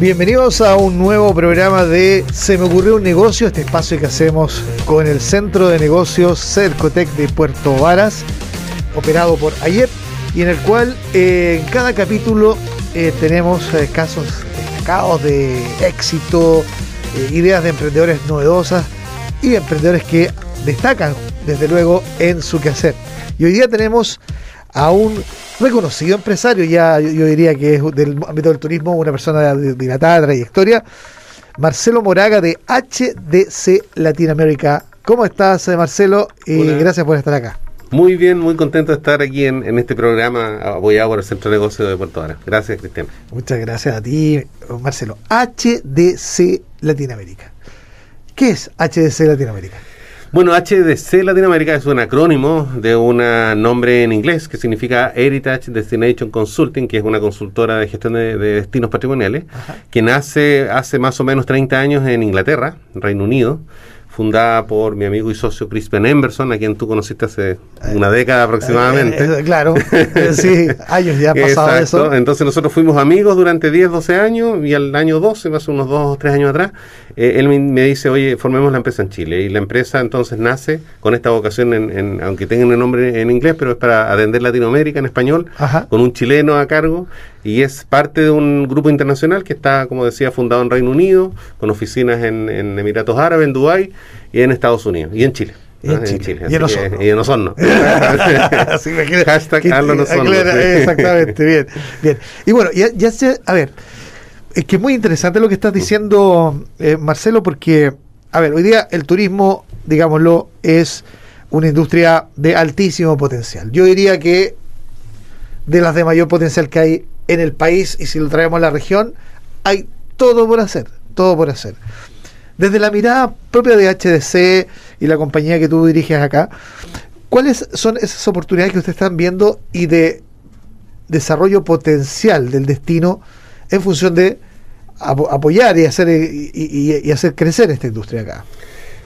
Bienvenidos a un nuevo programa de Se me ocurrió un negocio, este espacio que hacemos con el Centro de Negocios Cercotec de Puerto Varas, operado por ayer, y en el cual eh, en cada capítulo eh, tenemos eh, casos destacados de éxito, ideas de emprendedores novedosas y emprendedores que destacan desde luego en su quehacer. Y hoy día tenemos a un reconocido empresario, ya yo, diría que es del ámbito del turismo, una persona de dilatada trayectoria, Marcelo Moraga de HDC Latinoamérica. ¿Cómo estás, eh, Marcelo? Y gracias por estar acá. Muy bien, muy contento de estar aquí en, este programa apoyado por el Centro de Negocios de Puerto Vara. Gracias, Cristian. Muchas gracias a ti, Marcelo. HDC Latinoamérica. ¿Qué es HDC Latinoamérica? Bueno, HDC Latinoamérica es un acrónimo de un nombre en inglés que significa Heritage Destination Consulting, que es una consultora de gestión de, destinos patrimoniales, que nace hace más o menos 30 años en Inglaterra, Reino Unido fundada por mi amigo y socio Crispin Emberson, a quien tú conociste hace una década aproximadamente. Eh, eh, claro, sí, años ya ha pasado eso. Entonces nosotros fuimos amigos durante 10, 12 años y al año 12, hace unos 2 o 3 años atrás, eh, él me, dice, oye, formemos la empresa en Chile. Y la empresa entonces nace con esta vocación, en, aunque tenga un nombre en inglés, pero es para atender Latinoamérica en español, con un chileno a cargo y es parte de un grupo internacional que está, como decía, fundado en Reino Unido, con oficinas en, Emiratos Árabes, en Dubái y en Estados Unidos y en Chile. Y en, Chile. Y en Osorno. Y en Osorno. Hashtag Exactamente, bien, bien. Y bueno, ya, ya se, a ver, es que es muy interesante lo que estás diciendo, eh, Marcelo, porque, a ver, hoy día el turismo, digámoslo, es una industria de altísimo potencial. Yo diría que de las de mayor potencial que hay en el país y si lo traemos a la región, hay todo por hacer, todo por hacer. Desde la mirada propia de HDC y la compañía que tú diriges acá, ¿cuáles son esas oportunidades que ustedes están viendo y de desarrollo potencial del destino en función de apoyar y hacer, y hacer crecer esta industria acá?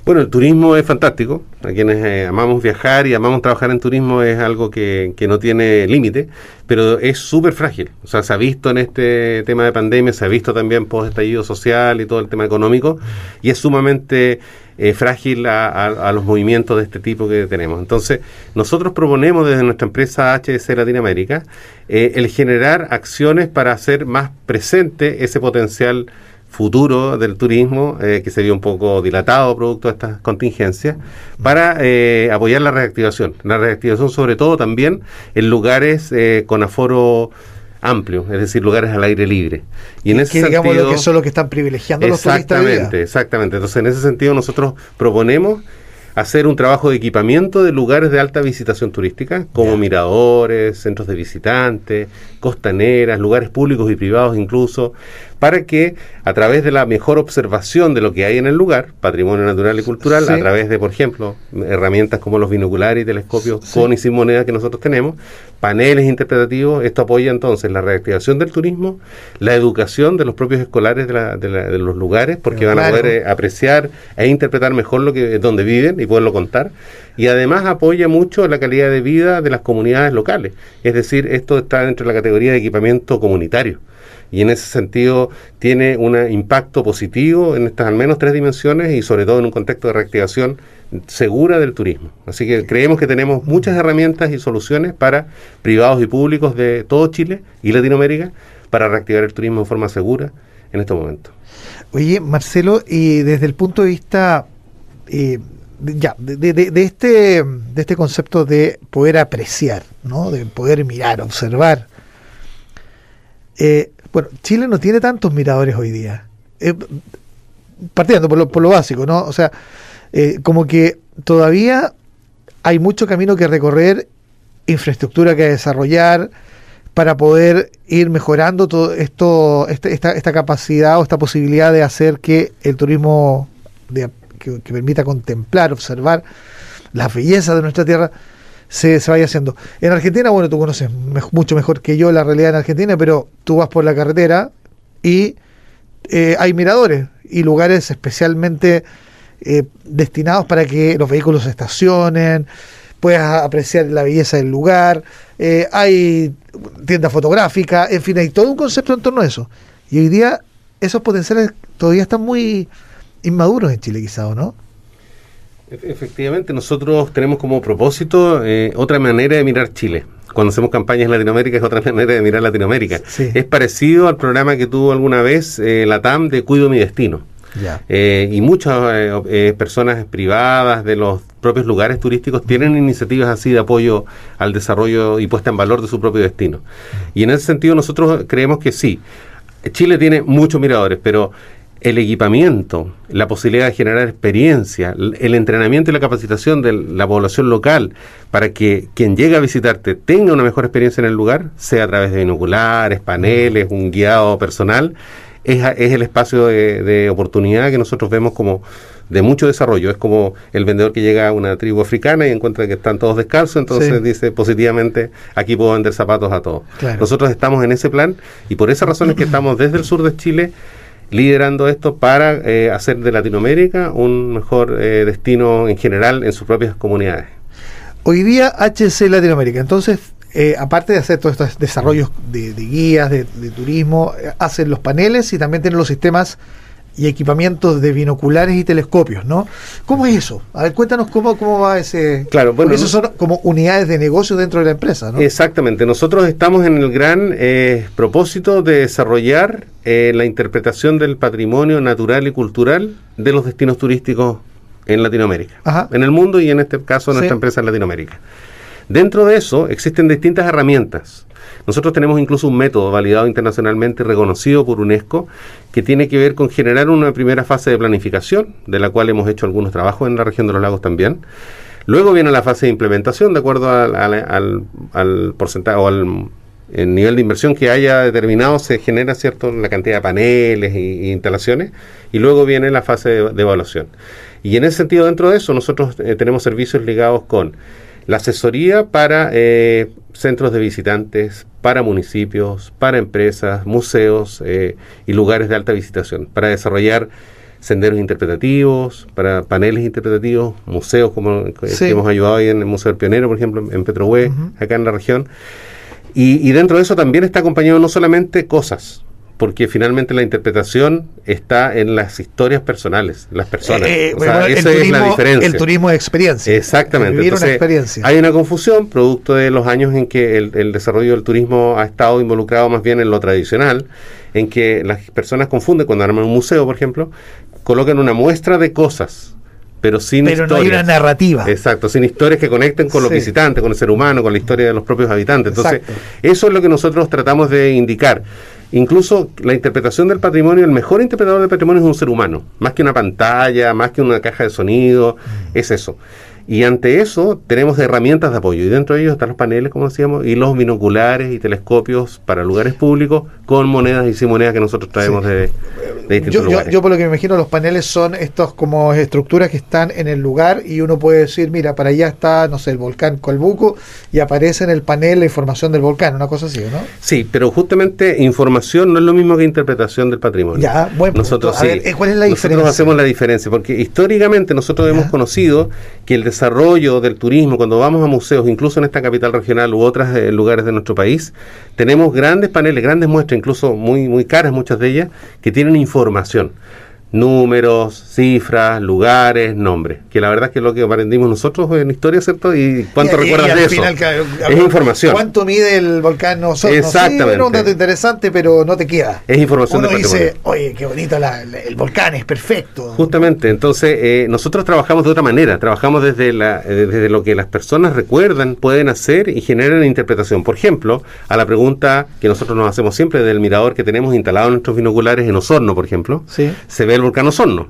Bueno, el turismo es fantástico. A quienes eh, amamos viajar y amamos trabajar en turismo es algo que, que no tiene límite, pero es súper frágil. O sea, se ha visto en este tema de pandemia, se ha visto también post estallido social y todo el tema económico, y es sumamente eh, frágil a, los movimientos de este tipo que tenemos. Entonces, nosotros proponemos desde nuestra empresa HDC Latinoamérica eh, el generar acciones para hacer más presente ese potencial futuro del turismo, eh, que se vio un poco dilatado producto de estas contingencias, para eh, apoyar la reactivación. La reactivación sobre todo también en lugares eh, con aforo amplio, es decir, lugares al aire libre. Y en ese que digamos lo que son los que están privilegiando los turistas. Exactamente, exactamente. Entonces, en ese sentido nosotros proponemos hacer un trabajo de equipamiento de lugares de alta visitación turística, como miradores, centros de visitantes, costaneras, lugares públicos y privados incluso, para que a través de la mejor observación de lo que hay en el lugar, patrimonio natural y cultural, a través de, por ejemplo, herramientas como los binoculares y telescopios con y sin moneda que nosotros tenemos, paneles interpretativos, esto apoya entonces la reactivación del turismo, la educación de los propios escolares de, los lugares, porque van a poder eh, apreciar e interpretar mejor lo que donde viven y poderlo contar, y además apoya mucho la calidad de vida de las comunidades locales, es decir, esto está dentro de la categoría de equipamiento comunitario y en ese sentido tiene un impacto positivo en estas al menos tres dimensiones y sobre todo en un contexto de reactivación segura del turismo. Así que creemos que tenemos muchas herramientas y soluciones para privados y públicos de todo Chile y Latinoamérica para reactivar el turismo de forma segura en estos momentos. Oye, Marcelo, y desde el punto de vista eh, ya, de, de, este, de este concepto de poder apreciar, ¿no? de poder mirar, observar, eh, bueno, Chile no tiene tantos miradores hoy día. Eh, partiendo por lo, por lo, básico, ¿no? O sea, eh, como que todavía hay mucho camino que recorrer, infraestructura que desarrollar para poder ir mejorando todo esto, este, esta, capacidad o esta posibilidad de hacer que el turismo de, que, permita contemplar, observar las bellezas de nuestra tierra se, se, vaya haciendo. En Argentina, bueno, tú conoces mucho mejor que yo la realidad en Argentina, pero tú vas por la carretera y eh, hay miradores y lugares especialmente eh, destinados para que los vehículos estacionen, puedas apreciar la belleza del lugar, eh, hay tienda fotográfica, en fin, hay todo un concepto en torno a eso. Y hoy día esos potenciales todavía están muy inmaduros en Chile, quizá, no? Efectivamente, nosotros tenemos como propósito eh, otra manera de mirar Chile. Cuando hacemos campañas en Latinoamérica es otra manera de mirar Latinoamérica. Es parecido al programa que tuvo alguna vez eh, la TAM de Cuido mi Destino. Eh, y muchas personas privadas de los propios lugares turísticos tienen iniciativas así de apoyo al desarrollo y puesta en valor de su propio destino. Y en ese sentido nosotros creemos que sí. Chile tiene muchos miradores, pero el equipamiento, la posibilidad de generar experiencia, el entrenamiento y la capacitación de la población local para que quien llegue a visitarte tenga una mejor experiencia en el lugar, sea a través de binoculares, paneles, un guiado personal, es, el espacio de, oportunidad que nosotros vemos como de mucho desarrollo. Es como el vendedor que llega a una tribu africana y encuentra que están todos descalzos, entonces dice positivamente, aquí puedo vender zapatos a todos. Nosotros estamos en ese plan y por esa razón es que estamos desde el sur de Chile liderando esto para eh, hacer de Latinoamérica un mejor eh, destino en general en sus propias comunidades. Hoy día HC Latinoamérica, entonces eh, aparte de hacer todos estos desarrollos de, guías, de, turismo, eh, hacen los paneles y también tienen los sistemas y equipamientos de binoculares y telescopios, ¿no? ¿Cómo es eso? A ver, cuéntanos cómo, cómo va ese... Claro, bueno... son como unidades de negocio dentro de la empresa, ¿no? Exactamente. Nosotros estamos en el gran eh, propósito de desarrollar la interpretación del patrimonio natural y cultural de los destinos turísticos en Latinoamérica. En el mundo y en este caso nuestra empresa en Latinoamérica. Dentro de eso existen distintas herramientas. Nosotros tenemos incluso un método validado internacionalmente reconocido por UNESCO que tiene que ver con generar una primera fase de planificación, de la cual hemos hecho algunos trabajos en la región de los lagos también. Luego viene la fase de implementación, de acuerdo al, porcentaje o al nivel de inversión que haya determinado, se genera cierto la cantidad de paneles e, instalaciones, y luego viene la fase de, evaluación. Y en ese sentido, dentro de eso, nosotros eh, tenemos servicios ligados con la asesoría para eh, centros de visitantes, para municipios, para empresas, museos eh, y lugares de alta visitación, para desarrollar senderos interpretativos, para paneles interpretativos, museos como que hemos ayudado ahí en el Museo del Pionero, por ejemplo, en Petrohue, acá en la región. Y, y, dentro de eso también está acompañado no solamente cosas, porque finalmente la interpretación está en las historias personales, las personas. Eh, esa es la diferencia. El turismo de experiencia. Exactamente. experiencia. Hay una confusión producto de los años en que el, desarrollo del turismo ha estado involucrado más bien en lo tradicional, en que las personas confunden cuando arman un museo, por ejemplo, colocan una muestra de cosas pero sin pero no hay una narrativa. Exacto, sin historias que conecten con los visitantes, con el ser humano, con la historia de los propios habitantes. Entonces, eso es lo que nosotros tratamos de indicar. Incluso la interpretación del patrimonio, el mejor interpretador del patrimonio es un ser humano, más que una pantalla, más que una caja de sonido, mm. es eso. Y ante eso tenemos herramientas de apoyo y dentro de ellos están los paneles, como decíamos, y los binoculares y telescopios para lugares públicos con monedas y sin monedas que nosotros traemos de, yo, por lo que me imagino, los paneles son estos como estructuras que están en el lugar y uno puede decir, mira, para allá está, no sé, el volcán Colbuco y aparece en el panel la información del volcán, una cosa así, ¿no? Sí, pero justamente información no es lo mismo que interpretación del patrimonio. Ya, bueno, nosotros sí, ¿cuál es la diferencia? Nosotros hacemos la diferencia, porque históricamente nosotros hemos conocido que el desarrollo del turismo, cuando vamos a museos, incluso en esta capital regional u otros eh, lugares de nuestro país, tenemos grandes paneles, grandes muestras, incluso muy, muy caras muchas de ellas, que tienen información información. Números, cifras, lugares, nombres. Que la verdad es que lo que aprendimos nosotros en historia, ¿cierto? ¿Y cuánto recuerdas de eso? es información. ¿Cuánto mide el volcán nosotros? Exactamente. Sí, un dato interesante, pero no te queda. Es información Uno dice, oye, qué bonito el volcán, es perfecto. Justamente, entonces eh, nosotros trabajamos de otra manera. Trabajamos desde, la, eh, desde lo que las personas recuerdan, pueden hacer y generan interpretación. Por ejemplo, a la pregunta que nosotros nos hacemos siempre del mirador que tenemos instalado en nuestros binoculares en Osorno, por ejemplo, se ve el volcán Osorno.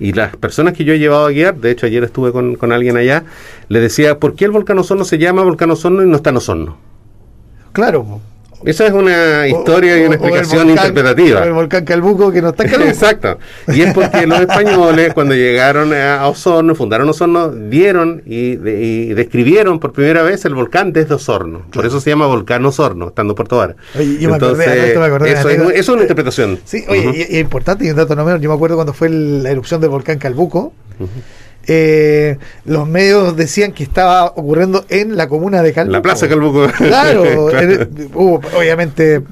Y las personas que yo he llevado a guiar, de hecho ayer estuve con, con alguien allá, le decía, ¿por qué el volcán Osorno se llama volcán Osorno y no está en Osorno? Claro, esa es una historia y una explicación interpretativa. El volcán Calbuco que no está en Calbuco. Exacto. Y es porque los españoles, cuando llegaron a Osorno, fundaron Osorno, dieron y, describieron por primera vez el volcán desde Osorno. Por eso se llama volcán Osorno, estando en Puerto Vara. Oye, yo Entonces, me acordé, me acordé eso, es, eso, es, una interpretación. Sí, oye, y, es importante y un dato no menos. Yo me acuerdo cuando fue la erupción del volcán Calbuco eh, los medios decían que estaba ocurriendo en la comuna de Calbuco. La plaza Calbuco. Claro, obviamente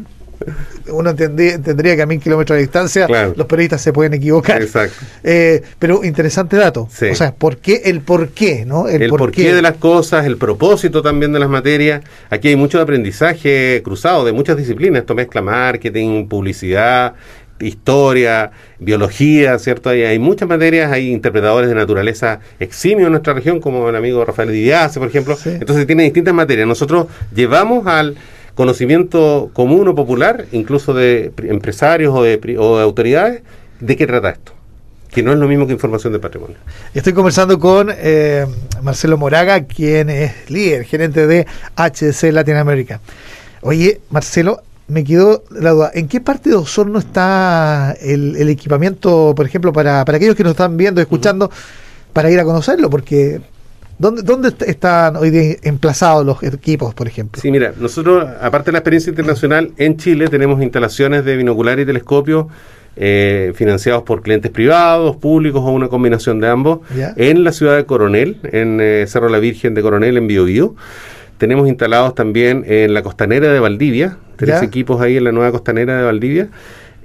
uno tendría que a mil kilómetros de distancia los periodistas se pueden equivocar. Exacto. Eh, pero interesante dato. O sea, ¿por qué? El por qué, ¿no? El, porqué de las cosas, el propósito también de las materias. Aquí hay mucho aprendizaje cruzado de muchas disciplinas. Esto mezcla marketing, publicidad, historia, biología, ¿cierto? Hay, hay, muchas materias, hay interpretadores de naturaleza eximios en nuestra región, como el amigo Rafael Díaz, por ejemplo. Entonces tiene distintas materias. Nosotros llevamos al conocimiento común o popular, incluso de empresarios o de, o de autoridades, de qué trata esto que no es lo mismo que información de patrimonio. Estoy conversando con eh, Marcelo Moraga, quien es líder, gerente de HC Latinoamérica. Oye, Marcelo, me quedó la duda, ¿en qué parte de Osorno está el, equipamiento, por ejemplo, para, para aquellos que nos están viendo, escuchando, para ir a conocerlo? Porque ¿Dónde, ¿Dónde están hoy día emplazados los equipos, por ejemplo? Sí, mira, nosotros, aparte de la experiencia internacional, en Chile tenemos instalaciones de binocular y telescopio eh, financiados por clientes privados, públicos o una combinación de ambos, en la ciudad de Coronel, en eh, Cerro La Virgen de Coronel, en Biobío. Tenemos instalados también en la costanera de Valdivia, tres equipos ahí en la nueva costanera de Valdivia.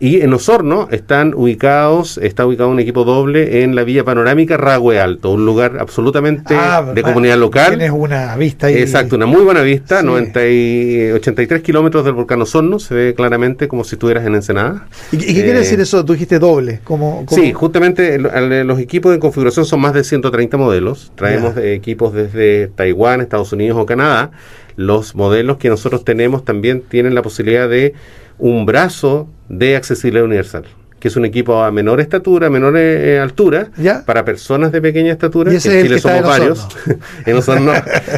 Y en Osorno están ubicados, está ubicado un equipo doble en la Villa Panorámica Ragüe Alto, un lugar absolutamente ah, de comunidad local. Tienes una vista ahí. Exacto, una muy buena vista, 90 y 83 kilómetros del volcán Osorno, se ve claramente como si estuvieras en Ensenada. ¿Y, qué quiere eh, decir eso? Tú dijiste doble. ¿Cómo, Sí, justamente los equipos de configuración son más de 130 modelos. Traemos equipos desde Taiwán, Estados Unidos o Canadá. Los modelos que nosotros tenemos también tienen la posibilidad de un brazo de accesibilidad universal que es un equipo a menor estatura, menor eh, altura, para personas de pequeña estatura, que en Chile somos varios,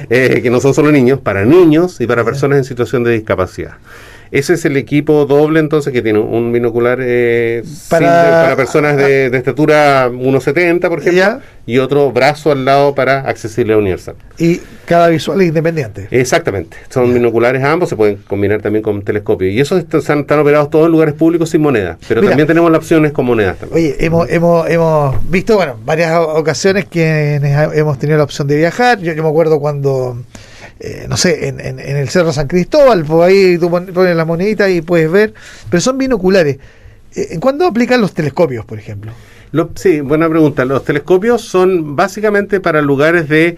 eh, que no son solo niños, para niños y para personas en situación de discapacidad. Ese es el equipo doble entonces que tiene un binocular eh, para, personas de, estatura 1,70 por ejemplo y otro brazo al lado para accesibilidad universal. Y cada visual es independiente. Exactamente, son binoculares ambos, se pueden combinar también con telescopio. Y esos están, están operados todos en lugares públicos sin moneda, pero también tenemos las opciones con monedas también. Oye, hemos, hemos, hemos visto bueno varias ocasiones que hemos tenido la opción de viajar, yo, yo me acuerdo cuando eh, no sé, en, en, el Cerro San Cristóbal, pues ahí tú pones la monedita y puedes ver, pero son binoculares. Eh, ¿En cuándo aplican los telescopios, por ejemplo? sí, buena pregunta. Los telescopios son básicamente para lugares de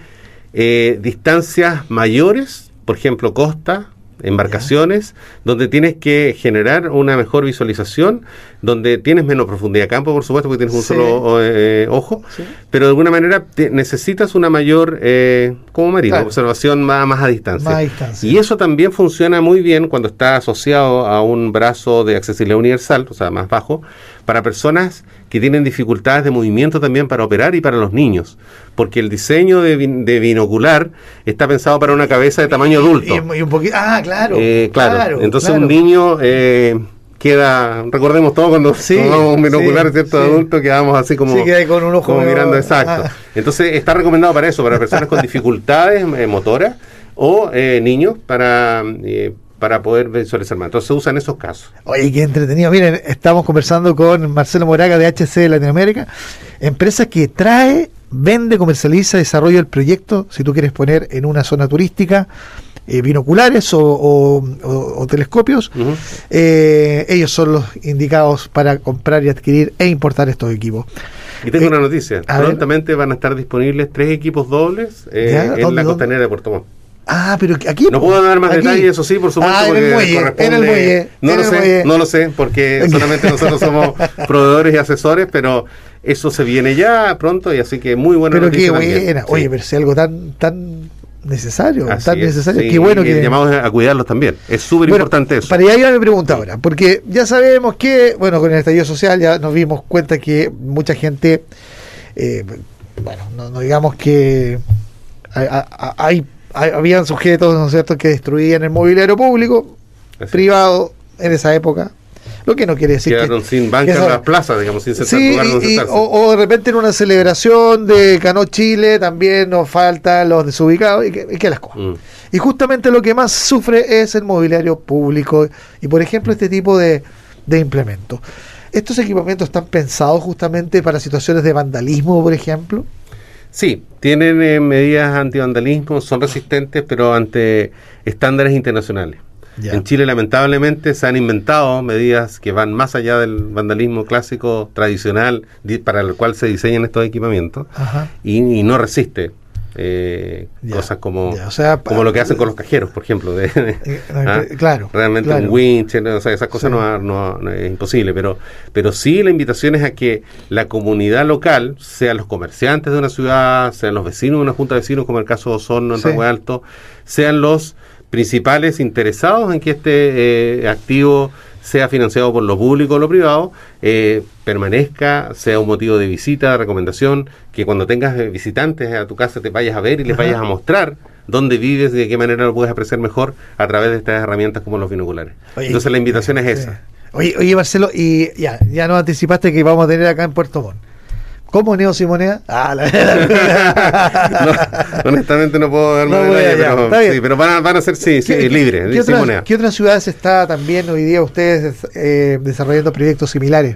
eh, distancias mayores, por ejemplo, costa, embarcaciones, donde tienes que generar una mejor visualización, donde tienes menos profundidad de campo, por supuesto, porque tienes un solo eh, ojo, pero de alguna manera necesitas una mayor, eh, como marino, observación más, más, a distancia. Y eso también funciona muy bien cuando está asociado a un brazo de accesibilidad universal, o sea, más bajo, para personas que tienen dificultades de movimiento también para operar y para los niños, porque el diseño de, binocular está pensado para una cabeza de tamaño adulto. Y, un poquito, ah, claro, eh, claro, Entonces un niño eh, queda, recordemos todo cuando sí, tomamos un binocular cierto adulto quedamos así como, con un ojo mirando exacto. Ah. Entonces está recomendado para eso, para personas con dificultades eh, motoras o niños para para poder visualizar más. Entonces se usan esos casos. Oye, qué entretenido. Miren, estamos conversando con Marcelo Moraga de HC Latinoamérica, empresa que trae, vende, comercializa, desarrolla el proyecto, si tú quieres poner en una zona turística, eh, binoculares o, telescopios, eh, ellos son los indicados para comprar y adquirir e importar estos equipos. Y tengo eh, una noticia, prontamente van a estar disponibles tres equipos dobles en la costanera de Puerto Montt. Ah, pero aquí. No puedo dar más detalles, eso sí, por supuesto. Ah, en el muelle, en el muelle. No lo sé, no lo sé, porque solamente nosotros somos proveedores y asesores, pero eso se viene ya pronto y así que muy buena Pero qué buena. Oye, pero si algo tan tan necesario, tan necesario, qué bueno que... llamamos a cuidarlos también, es súper importante eso. Para allá me pregunta ahora, porque ya sabemos que, bueno, con el estallido social ya nos dimos cuenta que mucha gente eh, bueno, no, digamos que hay, habían sujetos, ¿no es cierto?, que destruían el mobiliario público, privado, en esa época. Lo que no quiere decir Quedaron sin banca en las plazas, digamos, sin sí, o, de repente en una celebración de Cano Chile también nos faltan los desubicados y que, las cosas. Mm. Y justamente lo que más sufre es el mobiliario público y, por ejemplo, este tipo de, de implementos. ¿Estos equipamientos están pensados justamente para situaciones de vandalismo, por ejemplo? Sí, tienen eh, medidas anti-vandalismo, son resistentes, pero ante estándares internacionales. En Chile, lamentablemente, se han inventado medidas que van más allá del vandalismo clásico tradicional para el cual se diseñan estos equipamientos y, no resiste. Eh, cosas como, como lo que hacen con los cajeros, por ejemplo. De, eh, ¿ah? claro. Realmente un winch, o sea, esas cosas no, es imposible, pero, pero sí la invitación es a que la comunidad local, sean los comerciantes de una ciudad, sean los vecinos de una junta de vecinos, como el caso de Osorno en sí. Alto, sean los principales interesados en que este eh, activo sea financiado por lo público o lo privado, eh, permanezca, sea un motivo de visita, de recomendación, que cuando tengas eh, visitantes a tu casa te vayas a ver y les vayas a mostrar dónde vives y de qué manera lo puedes apreciar mejor a través de estas herramientas como los binoculares. Entonces la invitación es esa. Oye, oye Marcelo, y ya, ya nos anticipaste que vamos a tener acá en Puerto Montt. ¿Cómo Neo Simonea? Ah, honestamente no puedo dar más pero, sí, pero van, a, ser sí, sí, libres. ¿qué, otras, ¿Qué otras ciudades está también hoy día ustedes eh, desarrollando proyectos similares?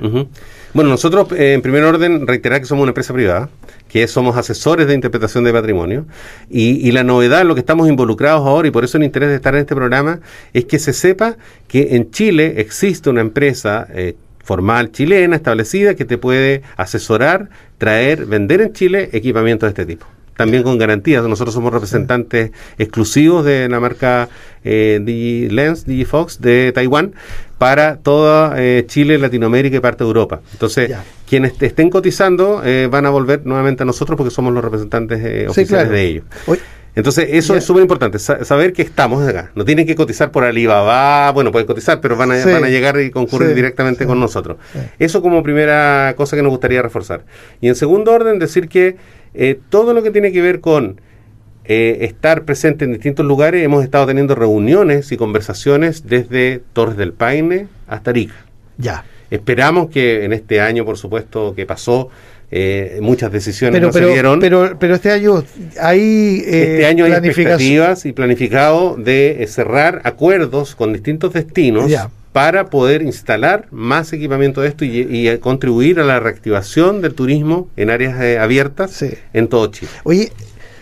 Bueno, nosotros eh, en primer orden reiterar que somos una empresa privada, que somos asesores de interpretación de patrimonio y, y la novedad, lo que estamos involucrados ahora y por eso el interés de estar en este programa es que se sepa que en Chile existe una empresa eh, formal chilena establecida que te puede asesorar, traer, vender en Chile equipamientos de este tipo. También con garantías. Nosotros somos representantes exclusivos de la marca eh, DigiLens, DigiFox de Taiwán para toda eh, Chile, Latinoamérica y parte de Europa. Entonces, quienes estén cotizando eh, van a volver nuevamente a nosotros porque somos los representantes eh, oficiales de ellos. Entonces, eso es súper importante, saber que estamos acá. No tienen que cotizar por Alibaba, bueno, pueden cotizar, pero van a, van a llegar y concurrir directamente con nosotros. Eso como primera cosa que nos gustaría reforzar. Y en segundo orden, decir que eh, todo lo que tiene que ver con eh, estar presente en distintos lugares, hemos estado teniendo reuniones y conversaciones desde Torres del Paine hasta Arica. Ya. Esperamos que en este año, por supuesto, que pasó, eh, muchas decisiones no se dieron. Pero, pero este año hay eh, este año hay expectativas y planificado de eh, cerrar acuerdos con distintos destinos para poder instalar más equipamiento de esto y, contribuir a la reactivación del turismo en áreas abiertas en todo Chile. Oye,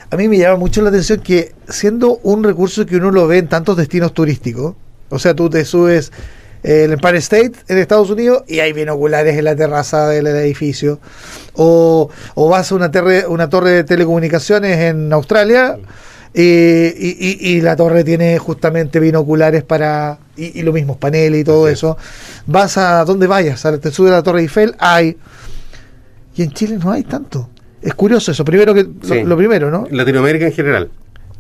a mí me llama mucho la atención que siendo un recurso que uno lo ve en tantos destinos turísticos, o sea, tú te subes el Empire State en Estados Unidos y hay binoculares en la terraza del edificio. O, o vas a una, una torre de telecomunicaciones en Australia y, la torre tiene justamente binoculares para. y, los mismos paneles y todo eso. Vas a donde vayas, te subes a la Torre Eiffel, hay. Y en Chile no hay tanto. Es curioso eso. Primero que lo, primero, ¿no? Latinoamérica en general.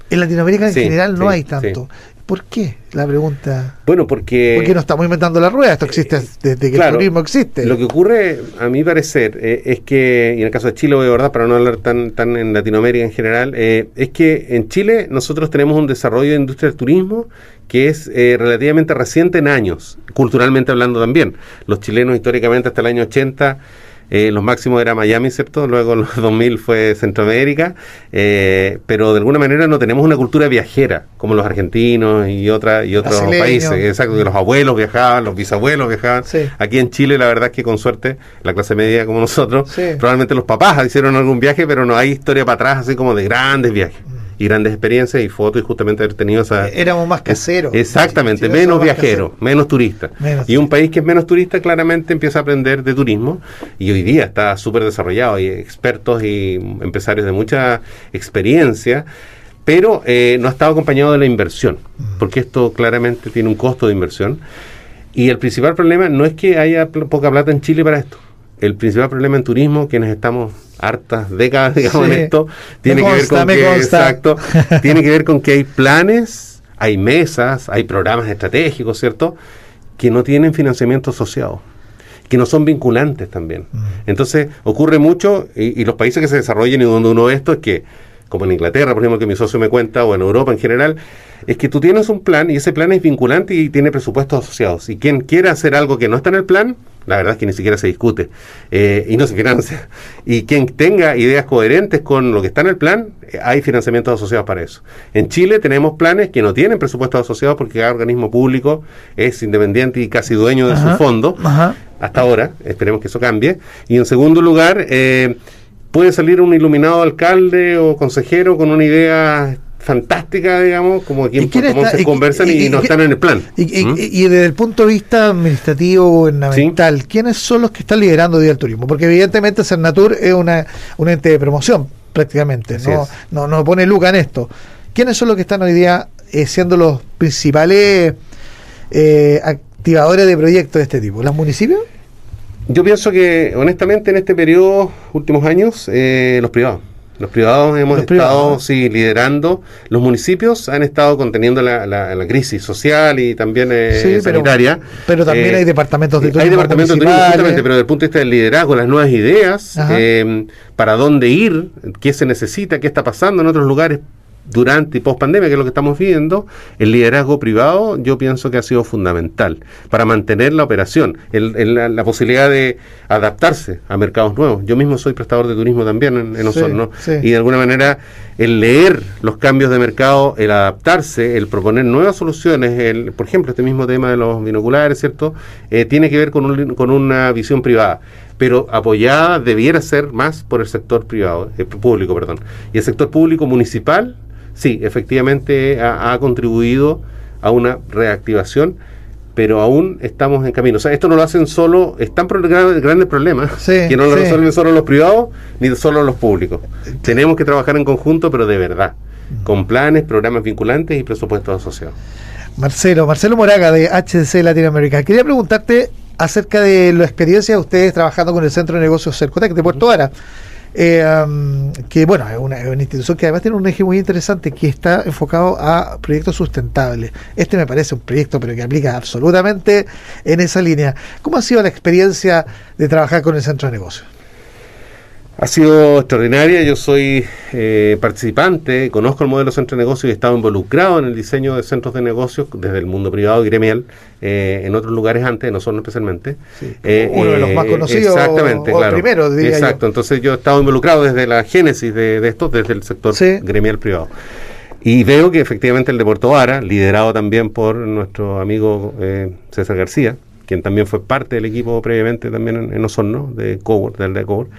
En Latinoamérica en general no hay tanto. ¿Por qué? La pregunta. Bueno, porque. Porque no estamos inventando la rueda, esto existe desde que el turismo existe. Lo que ocurre, a mi parecer, eh, es que, y en el caso de Chile, de verdad, para no hablar tan, tan en Latinoamérica en general, eh, es que en Chile nosotros tenemos un desarrollo de industria del turismo que es eh, relativamente reciente en años, culturalmente hablando también. Los chilenos históricamente hasta el año 80 eh, los máximos era Miami, ¿cierto? Luego los 2000 fue Centroamérica, eh, pero de alguna manera no tenemos una cultura viajera como los argentinos y, otra, y otros países. Exacto, que los abuelos viajaban, los bisabuelos viajaban. Aquí en Chile, la verdad es que con suerte, la clase media como nosotros, probablemente los papás hicieron algún viaje, pero no hay historia para atrás así como de grandes viajes. Y grandes experiencias y fotos y justamente haber tenido esa... Éramos más caseros. Exactamente, menos viajeros, menos turistas. y un país que es menos turista claramente empieza a aprender de turismo y hoy día está súper desarrollado. Hay expertos y empresarios de mucha experiencia pero eh, no ha estado acompañado de la inversión, mm. porque esto claramente tiene un costo de inversión. Y el principal problema no es que haya poca plata en Chile para esto. El principal problema en turismo, quienes estamos hartas décadas, digamos, en esto, tiene que ver con que, exacto, tiene que ver con que hay planes, hay mesas, hay programas estratégicos, ¿cierto? Que no tienen financiamiento asociado. que no son vinculantes también. Mm. Entonces ocurre mucho y, y los países que se desarrollan y donde uno ve esto es que como en Inglaterra, por ejemplo, que mi socio me cuenta, o en Europa en general, es que tú tienes un plan y ese plan es vinculante y tiene presupuestos asociados. Y quien quiera hacer algo que no está en el plan, la verdad es que ni siquiera se discute eh, y no se financia. Y quien tenga ideas coherentes con lo que está en el plan, eh, hay financiamientos asociados para eso. En Chile tenemos planes que no tienen presupuestos asociados porque cada organismo público es independiente y casi dueño de Ajá, su fondo. ajá. Hasta ahora, esperemos que eso cambie. Y en segundo lugar, eh, puede salir un iluminado alcalde o consejero con una idea fantástica, digamos, como aquí ¿Y en Puerto Montt se conversan y, y- y- no están en el plan. Y, y- ¿Mm? y desde el punto de vista administrativo gubernamental, ¿quiénes son los que están liderando hoy día el turismo? Porque evidentemente Cernatur es una, un ente de promoción, prácticamente. No, no, no pone luca en esto. ¿Quiénes son los que están hoy día eh, siendo los principales eh, activadores de proyectos de este tipo? ¿Los municipios? Yo pienso que, honestamente, en este periodo, últimos años, eh, los privados. Los privados hemos Los estado, privados. sí, liderando. Los municipios han estado conteniendo la, la- la crisis social y también eh, Sí, sanitaria. pero también Eh, hay departamentos de Hay turismo departamentos de turismo, justamente, pero desde el punto de vista del liderazgo, las nuevas ideas, eh, para dónde ir, qué se necesita, qué está pasando en otros lugares durante y post pandemia, que es lo que estamos viendo, el liderazgo privado yo pienso que ha sido fundamental para mantener la operación, el- el- la, la posibilidad de adaptarse a mercados nuevos. Yo mismo soy prestador de turismo también en, en Sí, Osorno sí. y de alguna manera el leer los cambios de mercado, el adaptarse, el proponer nuevas soluciones, el, por ejemplo, este mismo tema de los binoculares, ¿cierto? Eh, tiene que ver con, un- con una visión privada pero apoyada debiera ser más por el sector privado, eh, público, perdón. Y el sector público municipal, sí, efectivamente ha, ha contribuido a una reactivación, pero aún estamos en camino. O sea, esto no lo hacen solo, están pro- gra- grandes problemas Sí, que no lo sí. resuelven solo los privados ni solo los públicos. Tenemos que trabajar en conjunto, pero de verdad, con planes, programas vinculantes y presupuestos asociados. Marcelo, Marcelo Moraga de HDC Latinoamérica. Quería preguntarte acerca de la experiencia de ustedes trabajando con el Centro de Negocios Cercotec de Puerto Vara. Eh, que bueno, es una, es una institución que además tiene un eje muy interesante que está enfocado a proyectos sustentables. Este me parece un proyecto, pero que aplica absolutamente en esa línea. ¿Cómo ha sido la experiencia de trabajar con el Centro de Negocios? Ha sido extraordinaria, yo soy eh, participante, conozco el modelo centro de negocios y he estado involucrado en el diseño de centros de negocios desde el mundo privado y gremial, eh, en otros lugares antes, no solo especialmente. Eh, Uno de los más conocidos, Exactamente, o claro. primero, diría yo. Exacto, entonces yo he estado involucrado desde la génesis de, de esto, desde el sector Sí. gremial privado. Y veo que efectivamente el de Puerto Vara, liderado también por nuestro amigo eh, César García, quien también fue parte del equipo previamente también en, en Osorno, de Cowork, del de Cowork,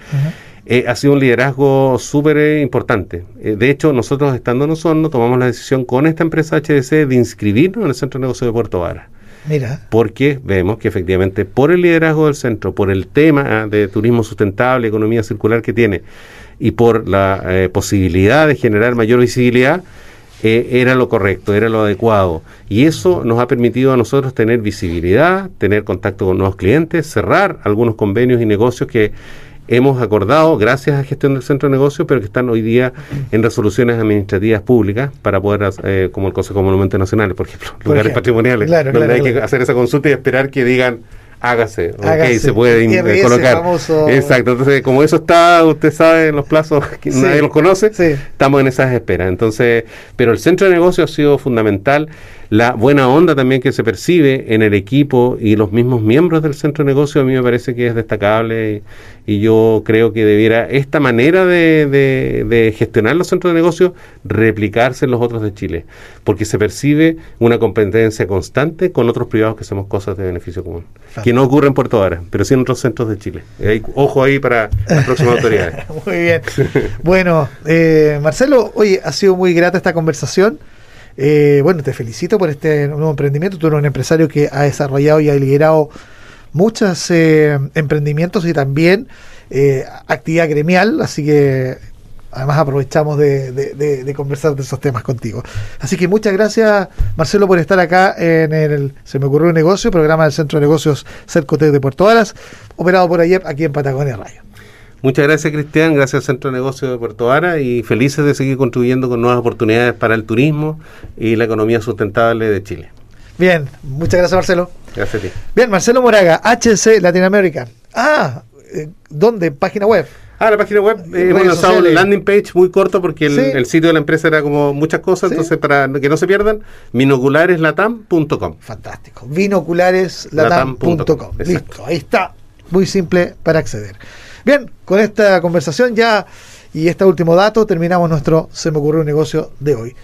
eh, ha sido un liderazgo súper eh, importante. Eh, de hecho, nosotros estando en Osorno tomamos la decisión con esta empresa HDC de inscribirnos en el Centro de Negocios de Puerto Vara Mira, porque vemos que efectivamente por el liderazgo del centro, por el tema ah, de turismo sustentable, economía circular que tiene y por la eh, posibilidad de generar mayor visibilidad, eh, era lo correcto, era lo adecuado. Y eso nos ha permitido a nosotros tener visibilidad, tener contacto con nuevos clientes, cerrar algunos convenios y negocios que hemos acordado gracias a gestión del centro de negocios, pero que están hoy día en resoluciones administrativas públicas para poder, eh, como el Consejo de Monumentos Nacionales, por ejemplo, Por lugares ejemplo. patrimoniales, Claro, donde claro, hay que hacer esa consulta y esperar que digan hágase, ok, Hágase. se puede RS colocar. famoso. Exacto, entonces como eso está, usted sabe, en los plazos que Sí. nadie los conoce, Sí. estamos en esas esperas. Entonces, pero el centro de negocio ha sido fundamental, la buena onda también que se percibe en el equipo y los mismos miembros del centro de negocio a mí me parece que es destacable y, y yo creo que debiera esta manera de, de- de gestionar los centros de negocio replicarse en los otros de Chile, porque se percibe una competencia constante con otros privados que hacemos cosas de beneficio común, que no ocurre en Puerto Vara, pero sí en otros centros de Chile. Ojo ahí para las próximas autoridades. Muy bien. Bueno, eh, Marcelo, oye, ha sido muy grata esta conversación. Eh, bueno, te felicito por este nuevo emprendimiento. Tú eres un empresario que ha desarrollado y ha liderado muchos eh, emprendimientos y también eh, actividad gremial, así que además aprovechamos de, conversar de esos temas contigo. Así que muchas gracias, Marcelo, por estar acá en el Se me ocurrió un negocio, programa del Centro de Negocios Cercotec de Puerto Varas, operado por AYEP aquí en Patagonia Radio. Muchas gracias, Cristian. Gracias Centro de Negocios de Puerto Vara y felices de seguir contribuyendo con nuevas oportunidades para el turismo y la economía sustentable de Chile. Bien, muchas gracias Marcelo. Gracias a ti. Bien, Marcelo Moraga, HC Latinoamérica. Ah, eh, ¿dónde? Página web. Ah, la página web, eh, hemos lanzado sociales. un landing page muy corto porque el, Sí. el sitio de la empresa era como muchas cosas, Sí. entonces para que no se pierdan, binoculareslatam.com. Fantástico. Binoculareslatam.com. Listo, ahí está. Muy simple para acceder. Bien, con esta conversación ya y este último dato terminamos nuestro Se me ocurrió un negocio de hoy.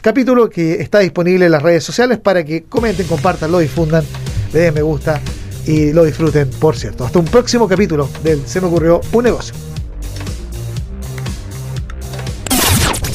Capítulo que está disponible en las redes sociales para que comenten, compartan, lo difundan, le den me gusta y lo disfruten, por cierto. Hasta un próximo capítulo del Se me ocurrió un negocio.